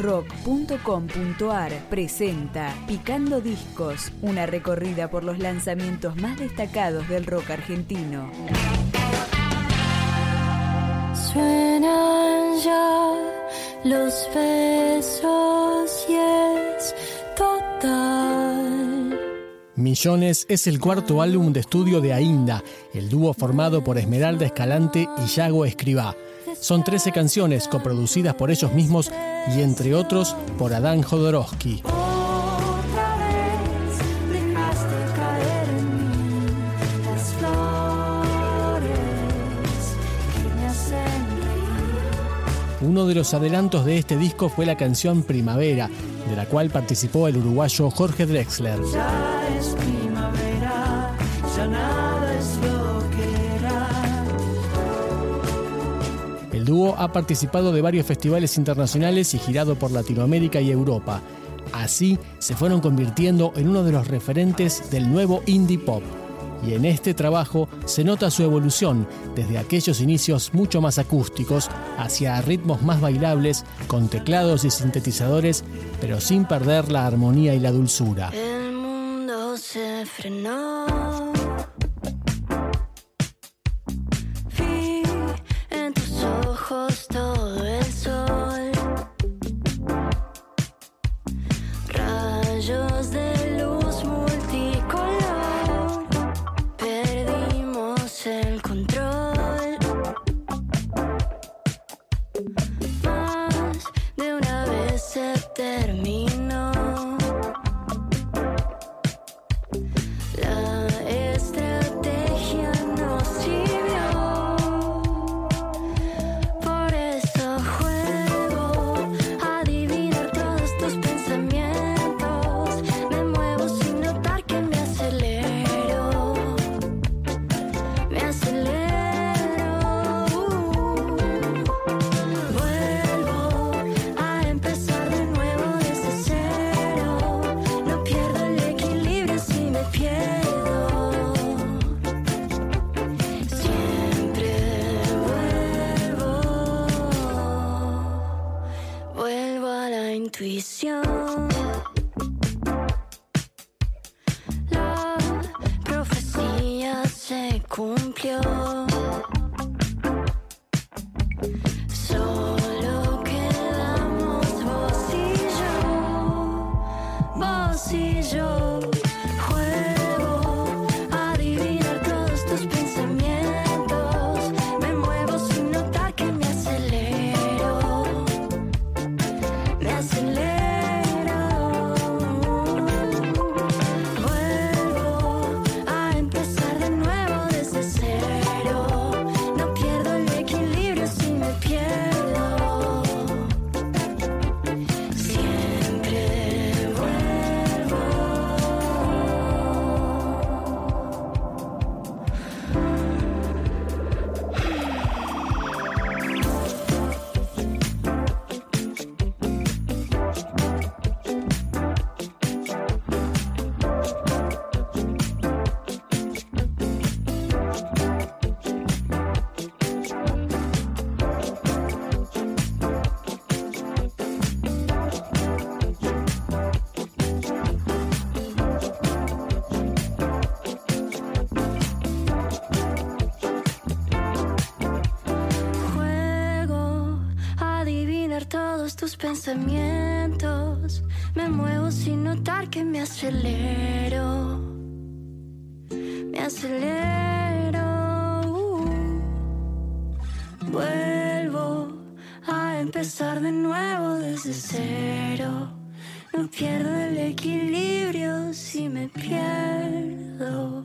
rock.com.ar presenta Picando Discos, una recorrida por los lanzamientos más destacados del rock argentino. Suenan ya los besos y es total. Millones es el cuarto álbum de estudio de Ainda, el dúo formado por Esmeralda Escalante y Yago Escribá. Son 13 canciones coproducidas por ellos mismos y entre otros por Adán Jodorowsky. Uno de los adelantos de este disco fue la canción Primavera, de la cual participó el uruguayo Jorge Drexler. Ya es primavera, ya nada dúo ha participado de varios festivales internacionales y girado por Latinoamérica y Europa. Así se fueron convirtiendo en uno de los referentes del nuevo indie pop. Y en este trabajo se nota su evolución desde aquellos inicios mucho más acústicos hacia ritmos más bailables con teclados y sintetizadores, pero sin perder la armonía y la dulzura. El mundo se frenó. Se terminó. La intuición. La profecía se cumplió. Solo quedamos vos y yo, vos y yo. Juego tus pensamientos. Me muevo sin notar que me acelero. Me acelero. Vuelvo a empezar de nuevo desde cero. No pierdo el equilibrio si me pierdo.